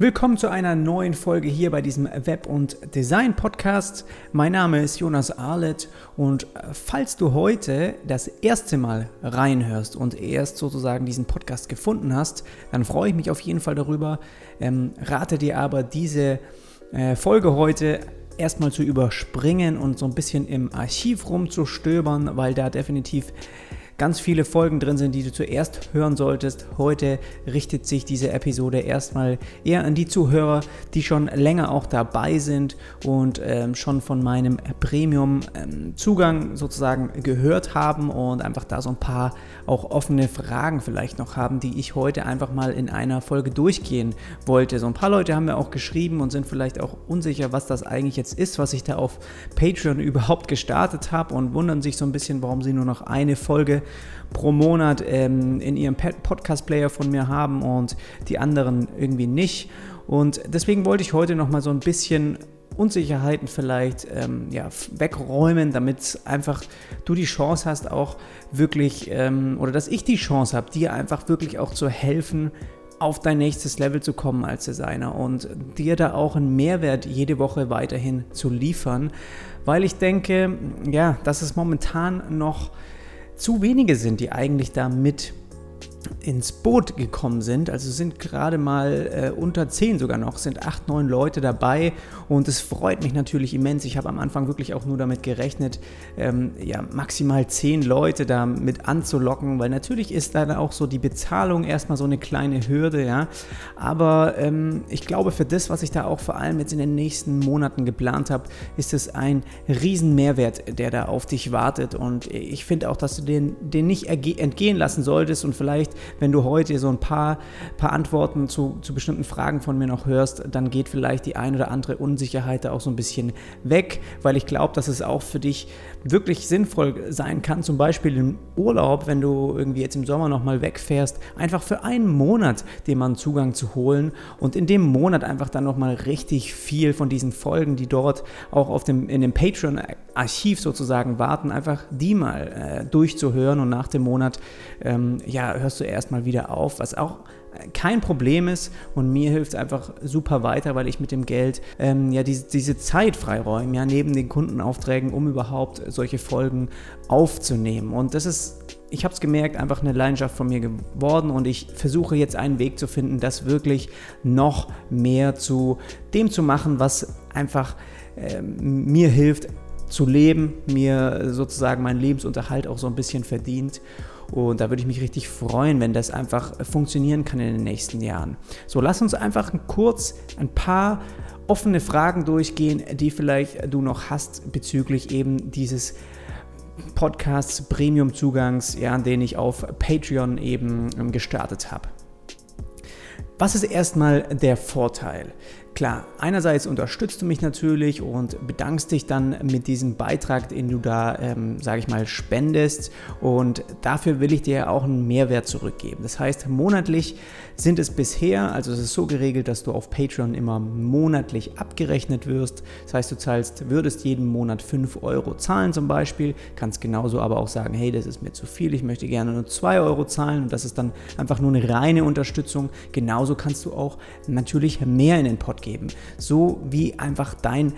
Willkommen zu einer neuen Folge hier bei diesem Web- und Design-Podcast. Mein Name ist Jonas Arlett und äh, falls du heute das erste Mal reinhörst und erst sozusagen diesen Podcast gefunden hast, dann freue ich mich auf jeden Fall darüber. Ähm, rate dir aber diese äh, Folge heute erstmal zu überspringen und so ein bisschen im Archiv rumzustöbern, weil da definitiv ganz viele Folgen drin sind, die du zuerst hören solltest. Heute richtet sich diese Episode erstmal eher an die Zuhörer, die schon länger auch dabei sind und ähm, schon von meinem Premium-Zugang ähm, sozusagen gehört haben und einfach da so ein paar auch offene Fragen vielleicht noch haben, die ich heute einfach mal in einer Folge durchgehen wollte. So ein paar Leute haben mir auch geschrieben und sind vielleicht auch unsicher, was das eigentlich jetzt ist, was ich da auf Patreon überhaupt gestartet habe und wundern sich so ein bisschen, warum sie nur noch eine Folge pro Monat ähm, in ihrem Podcast-Player von mir haben und die anderen irgendwie nicht. Und deswegen wollte ich heute nochmal so ein bisschen Unsicherheiten vielleicht ähm, ja, wegräumen, damit einfach du die Chance hast, auch wirklich, ähm, oder dass ich die Chance habe, dir einfach wirklich auch zu helfen, auf dein nächstes Level zu kommen als Designer und dir da auch einen Mehrwert jede Woche weiterhin zu liefern, weil ich denke, ja, dass es momentan noch zu wenige sind, die eigentlich da mit ins Boot gekommen sind. Also sind gerade mal äh, unter zehn sogar noch, sind acht, neun Leute dabei und es freut mich natürlich immens. Ich habe am Anfang wirklich auch nur damit gerechnet, ähm, ja, maximal zehn Leute da mit anzulocken, weil natürlich ist dann auch so die Bezahlung erstmal so eine kleine Hürde, ja. Aber ähm, ich glaube, für das, was ich da auch vor allem jetzt in den nächsten Monaten geplant habe, ist es ein riesen Mehrwert, der da auf dich wartet und ich finde auch, dass du den, den nicht entgehen lassen solltest und vielleicht vielleicht, wenn du heute so ein paar, paar Antworten zu, zu bestimmten Fragen von mir noch hörst, dann geht vielleicht die ein oder andere Unsicherheit da auch so ein bisschen weg, weil ich glaube, dass es auch für dich wirklich sinnvoll sein kann, zum Beispiel im Urlaub, wenn du irgendwie jetzt im Sommer nochmal wegfährst, einfach für einen Monat mal einen Zugang zu holen und in dem Monat einfach dann nochmal richtig viel von diesen Folgen, die dort auch auf dem, in dem Patreon-Archiv sozusagen warten, einfach die mal äh, durchzuhören und nach dem Monat ähm, ja, hörst du erstmal wieder auf, was auch kein Problem ist und mir hilft es einfach super weiter, weil ich mit dem Geld ähm, ja diese, diese Zeit freiräume, ja, neben den Kundenaufträgen, um überhaupt solche Folgen aufzunehmen. Und das ist, ich habe es gemerkt, einfach eine Leidenschaft von mir geworden und ich versuche jetzt einen Weg zu finden, das wirklich noch mehr zu dem zu machen, was einfach ähm, mir hilft zu leben, mir sozusagen meinen Lebensunterhalt auch so ein bisschen verdient. Und da würde ich mich richtig freuen, wenn das einfach funktionieren kann in den nächsten Jahren. So, lass uns einfach kurz ein paar offene Fragen durchgehen, die vielleicht du noch hast bezüglich eben dieses Podcasts Premium-Zugangs, ja, den ich auf Patreon eben gestartet habe. Was ist erstmal der Vorteil? Klar, einerseits unterstützt du mich natürlich und bedankst dich dann mit diesem Beitrag, den du da, ähm, sage ich mal, spendest. Und dafür will ich dir auch einen Mehrwert zurückgeben. Das heißt, monatlich sind es bisher, also es ist so geregelt, dass du auf Patreon immer monatlich abgerechnet wirst. Das heißt, du zahlst, würdest jeden Monat 5 Euro zahlen zum Beispiel, kannst genauso aber auch sagen, hey, das ist mir zu viel, ich möchte gerne nur 2 Euro zahlen und das ist dann einfach nur eine reine Unterstützung. Genauso kannst du auch natürlich mehr in den Geben, so wie einfach dein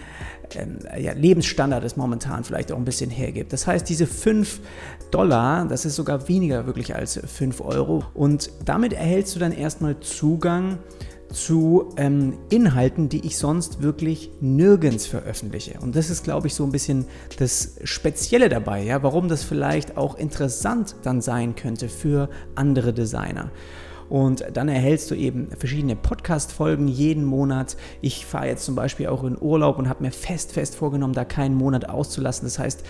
ähm, ja, Lebensstandard es momentan vielleicht auch ein bisschen hergibt. Das heißt, diese 5 Dollar, das ist sogar weniger wirklich als 5 Euro und damit erhältst du dann erstmal Zugang zu ähm, Inhalten, die ich sonst wirklich nirgends veröffentliche. Und das ist, glaube ich, so ein bisschen das Spezielle dabei, ja, warum das vielleicht auch interessant dann sein könnte für andere Designer. Und dann erhältst du eben verschiedene Podcast-Folgen jeden Monat. Ich fahre jetzt zum Beispiel auch in Urlaub und habe mir fest, fest vorgenommen, da keinen Monat auszulassen. Das heißt,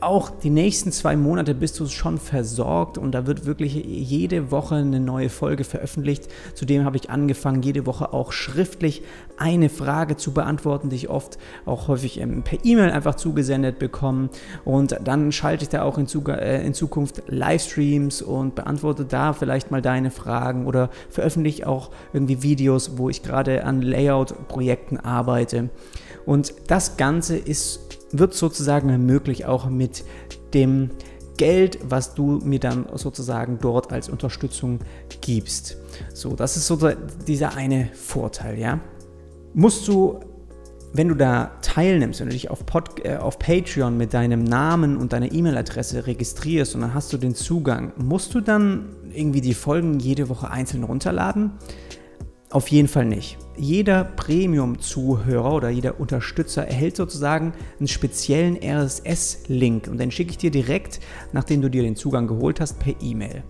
auch die nächsten zwei Monate bist du schon versorgt und da wird wirklich jede Woche eine neue Folge veröffentlicht. Zudem habe ich angefangen, jede Woche auch schriftlich eine Frage zu beantworten, die ich oft auch häufig per E-Mail einfach zugesendet bekomme. Und dann schalte ich da auch in, äh, Zukunft Livestreams und beantworte da vielleicht mal deine Fragen Fragen oder veröffentliche auch irgendwie Videos, wo ich gerade an Layout-Projekten arbeite. Und das Ganze ist, wird sozusagen möglich auch mit dem Geld, was du mir dann sozusagen dort als Unterstützung gibst. So, das ist so dieser eine Vorteil, ja. Musst du wenn du da teilnimmst, wenn du dich auf, Pod, äh, auf Patreon mit deinem Namen und deiner E-Mail-Adresse registrierst und dann hast du den Zugang, musst du dann irgendwie die Folgen jede Woche einzeln runterladen? Auf jeden Fall nicht. Jeder Premium-Zuhörer oder jeder Unterstützer erhält sozusagen einen speziellen RSS-Link und den schicke ich dir direkt, nachdem du dir den Zugang geholt hast, per E-Mail.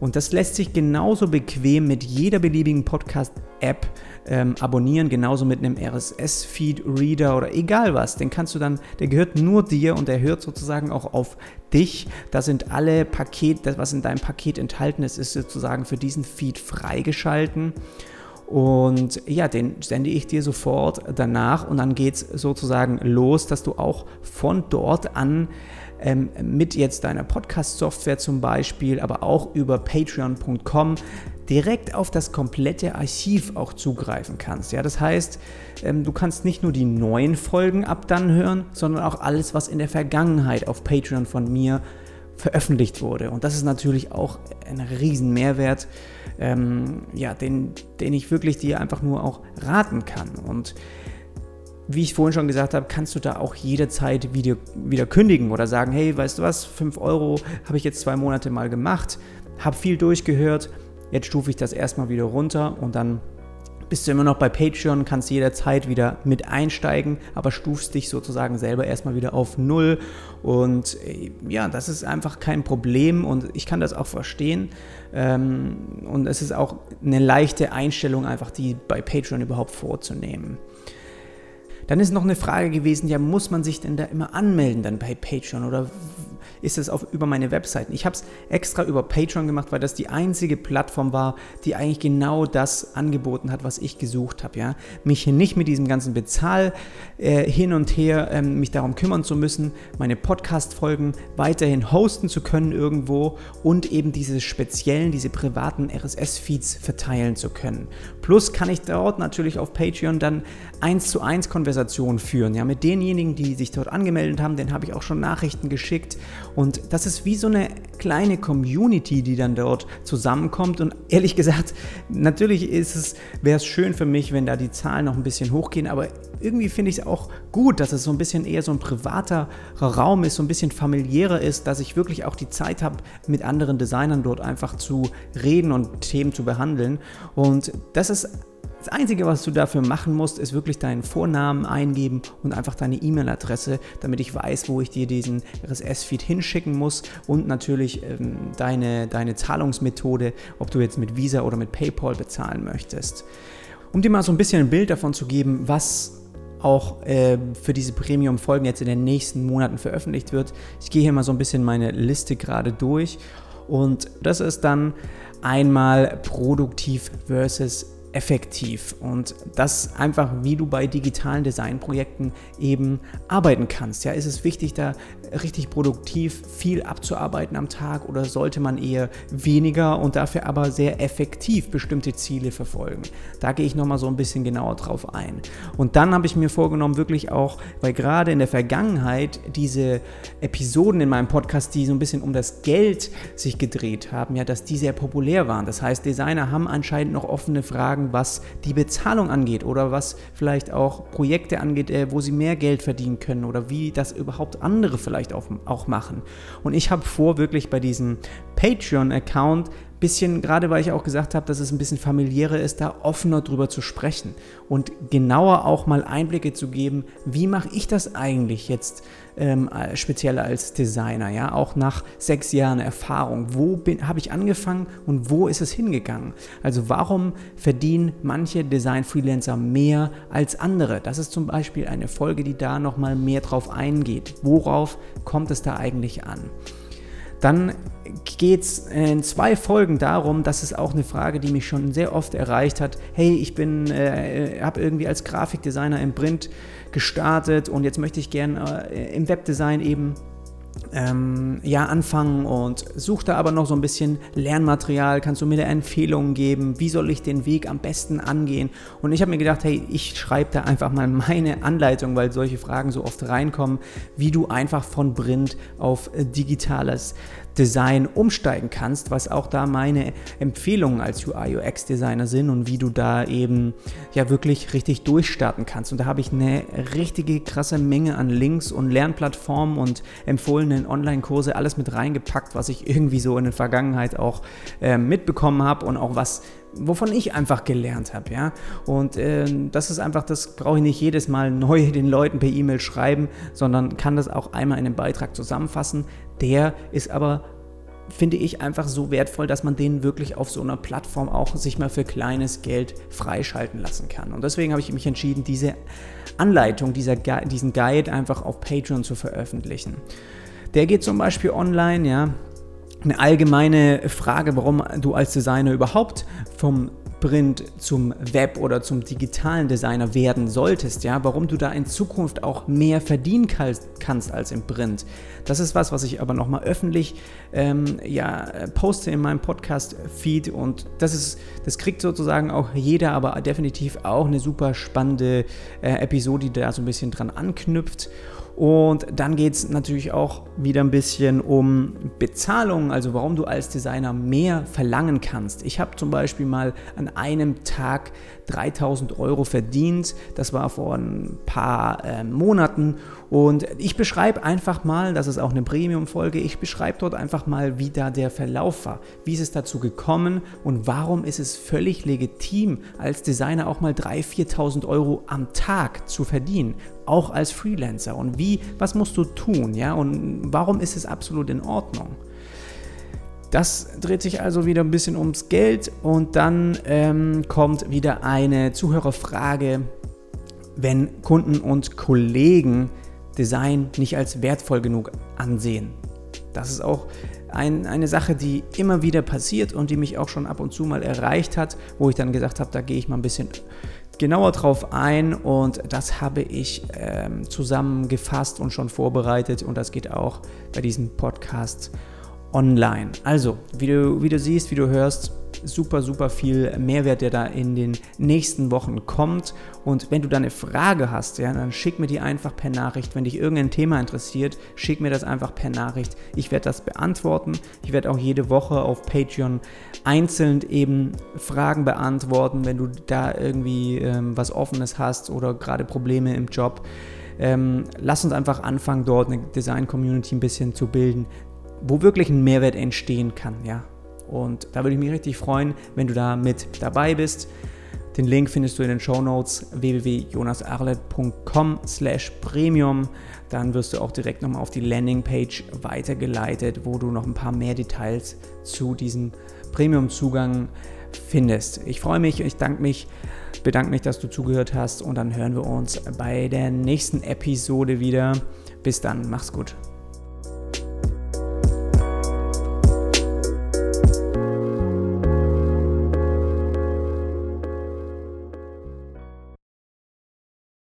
Und das lässt sich genauso bequem mit jeder beliebigen Podcast-App ähm, abonnieren, genauso mit einem RSS-Feed-Reader oder egal was. Den kannst du dann, der gehört nur dir und der hört sozusagen auch auf dich. Da sind alle Pakete, das was in deinem Paket enthalten ist, ist sozusagen für diesen Feed freigeschalten. Und ja, den sende ich dir sofort danach und dann geht es sozusagen los, dass du auch von dort an ähm, mit jetzt deiner Podcast-Software zum Beispiel, aber auch über patreon.com direkt auf das komplette Archiv auch zugreifen kannst. Ja, das heißt, ähm, du kannst nicht nur die neuen Folgen ab dann hören, sondern auch alles, was in der Vergangenheit auf Patreon von mir veröffentlicht wurde. Und das ist natürlich auch ein riesen Mehrwert, ähm, ja, den, den ich wirklich dir einfach nur auch raten kann. Und wie ich vorhin schon gesagt habe, kannst du da auch jederzeit wieder, wieder kündigen oder sagen, hey, weißt du was, 5 Euro habe ich jetzt zwei Monate mal gemacht, habe viel durchgehört, jetzt stufe ich das erstmal wieder runter und dann bist du immer noch bei Patreon, kannst jederzeit wieder mit einsteigen, aber stufst dich sozusagen selber erstmal wieder auf Null. Und äh, ja, das ist einfach kein Problem und ich kann das auch verstehen. Ähm, und es ist auch eine leichte Einstellung, einfach die bei Patreon überhaupt vorzunehmen. Dann ist noch eine Frage gewesen, ja, muss man sich denn da immer anmelden dann bei Patreon oder ist es auf, über meine Webseiten. Ich habe es extra über Patreon gemacht, weil das die einzige Plattform war, die eigentlich genau das angeboten hat, was ich gesucht habe. Ja? Mich nicht mit diesem ganzen Bezahl äh, hin und her, ähm, mich darum kümmern zu müssen, meine Podcast-Folgen weiterhin hosten zu können irgendwo und eben diese speziellen, diese privaten RSS-Feeds verteilen zu können. Plus kann ich dort natürlich auf Patreon dann eins zu eins Konversationen führen. Ja, mit denjenigen, die sich dort angemeldet haben, den habe ich auch schon Nachrichten geschickt und das ist wie so eine kleine Community, die dann dort zusammenkommt. Und ehrlich gesagt, natürlich ist es, wäre es schön für mich, wenn da die Zahlen noch ein bisschen hochgehen, aber irgendwie finde ich es auch gut, dass es so ein bisschen eher so ein privater Raum ist, so ein bisschen familiärer ist, dass ich wirklich auch die Zeit habe, mit anderen Designern dort einfach zu reden und Themen zu behandeln. Und das ist das Einzige, was du dafür machen musst, ist wirklich deinen Vornamen eingeben und einfach deine E-Mail-Adresse, damit ich weiß, wo ich dir diesen RSS-Feed hinschicken muss und natürlich ähm, deine, deine Zahlungsmethode, ob du jetzt mit Visa oder mit PayPal bezahlen möchtest. Um dir mal so ein bisschen ein Bild davon zu geben, was auch äh, für diese Premium-Folgen jetzt in den nächsten Monaten veröffentlicht wird. Ich gehe hier mal so ein bisschen meine Liste gerade durch und das ist dann einmal produktiv versus effektiv und das einfach, wie du bei digitalen Designprojekten eben arbeiten kannst. Ja, ist es wichtig, da richtig produktiv viel abzuarbeiten am Tag oder sollte man eher weniger und dafür aber sehr effektiv bestimmte Ziele verfolgen? Da gehe ich nochmal so ein bisschen genauer drauf ein. Und dann habe ich mir vorgenommen, wirklich auch, weil gerade in der Vergangenheit diese Episoden in meinem Podcast, die so ein bisschen um das Geld sich gedreht haben, ja, dass die sehr populär waren. Das heißt, Designer haben anscheinend noch offene Fragen sagen, was die Bezahlung angeht oder was vielleicht auch Projekte angeht, äh, wo sie mehr Geld verdienen können oder wie das überhaupt andere vielleicht auch machen. Und ich habe vor, wirklich bei diesem Patreon-Account bisschen, gerade weil ich auch gesagt habe, dass es ein bisschen familiärer ist, da offener drüber zu sprechen und genauer auch mal Einblicke zu geben, wie mache ich das eigentlich jetzt ähm, speziell als Designer, ja, auch nach sechs Jahren Erfahrung. Wo habe ich angefangen und wo ist es hingegangen? Also warum verdienen manche Design-Freelancer mehr als andere? Das ist zum Beispiel eine Folge, die da nochmal mehr drauf eingeht. Worauf kommt es da eigentlich an? Dann geht es in zwei Folgen darum, das ist auch eine Frage, die mich schon sehr oft erreicht hat. Hey, ich bin, äh, habe irgendwie als Grafikdesigner im Print gestartet und jetzt möchte ich gerne äh, im Webdesign eben ähm, ja, anfangen und suche da aber noch so ein bisschen Lernmaterial. Kannst du mir da Empfehlungen geben? Wie soll ich den Weg am besten angehen? Und ich habe mir gedacht, hey, ich schreibe da einfach mal meine Anleitung, weil solche Fragen so oft reinkommen, wie du einfach von Print auf äh, digitales Design umsteigen kannst, was auch da meine Empfehlungen als UI UX Designer sind und wie du da eben ja wirklich richtig durchstarten kannst. Und da habe ich eine richtige krasse Menge an Links und Lernplattformen und empfohlenen Online-Kurse alles mit reingepackt, was ich irgendwie so in der Vergangenheit auch äh, mitbekommen habe und auch was wovon ich einfach gelernt habe, ja. Und äh, das ist einfach, das brauche ich nicht jedes Mal neu den Leuten per E-Mail schreiben, sondern kann das auch einmal in einem Beitrag zusammenfassen. Der ist aber finde ich einfach so wertvoll, dass man den wirklich auf so einer Plattform auch sich mal für kleines Geld freischalten lassen kann. Und deswegen habe ich mich entschieden, diese Anleitung, dieser, diesen Guide einfach auf Patreon zu veröffentlichen. Der geht zum Beispiel online, ja. Eine allgemeine Frage, warum du als Designer überhaupt vom Print zum Web oder zum digitalen Designer werden solltest, ja, warum du da in Zukunft auch mehr verdienen kannst als im Print. Das ist was, was ich aber nochmal öffentlich ähm, ja, poste in meinem Podcast-Feed und das ist, das kriegt sozusagen auch jeder, aber definitiv auch eine super spannende äh, Episode, die da so ein bisschen dran anknüpft. Und dann geht es natürlich auch wieder ein bisschen um Bezahlung, also warum du als Designer mehr verlangen kannst. Ich habe zum Beispiel mal an einem Tag 3000 Euro verdient. Das war vor ein paar äh, Monaten. Und ich beschreibe einfach mal, das ist auch eine Premium-Folge, ich beschreibe dort einfach mal, wie da der Verlauf war. Wie ist es dazu gekommen und warum ist es völlig legitim, als Designer auch mal 3.000, 4.000 Euro am Tag zu verdienen? Auch als Freelancer. Und wie, was musst du tun? Ja? Und warum ist es absolut in Ordnung? Das dreht sich also wieder ein bisschen ums Geld und dann ähm, kommt wieder eine Zuhörerfrage, wenn Kunden und Kollegen Design nicht als wertvoll genug ansehen. Das ist auch ein, eine Sache, die immer wieder passiert und die mich auch schon ab und zu mal erreicht hat, wo ich dann gesagt habe, da gehe ich mal ein bisschen genauer drauf ein und das habe ich ähm, zusammengefasst und schon vorbereitet und das geht auch bei diesem Podcast online. Also, wie du, wie du siehst, wie du hörst, super, super viel Mehrwert, der da in den nächsten Wochen kommt. Und wenn du da eine Frage hast, ja, dann schick mir die einfach per Nachricht. Wenn dich irgendein Thema interessiert, schick mir das einfach per Nachricht. Ich werde das beantworten. Ich werde auch jede Woche auf Patreon einzeln eben Fragen beantworten, wenn du da irgendwie ähm, was Offenes hast oder gerade Probleme im Job. Ähm, lass uns einfach anfangen, dort eine Design-Community ein bisschen zu bilden wo wirklich ein Mehrwert entstehen kann, ja. Und da würde ich mich richtig freuen, wenn du da mit dabei bist. Den Link findest du in den Show Notes slash premium. Dann wirst du auch direkt nochmal auf die Landingpage weitergeleitet, wo du noch ein paar mehr Details zu diesem Premium-Zugang findest. Ich freue mich, ich danke mich, bedanke mich, dass du zugehört hast und dann hören wir uns bei der nächsten Episode wieder. Bis dann, mach's gut.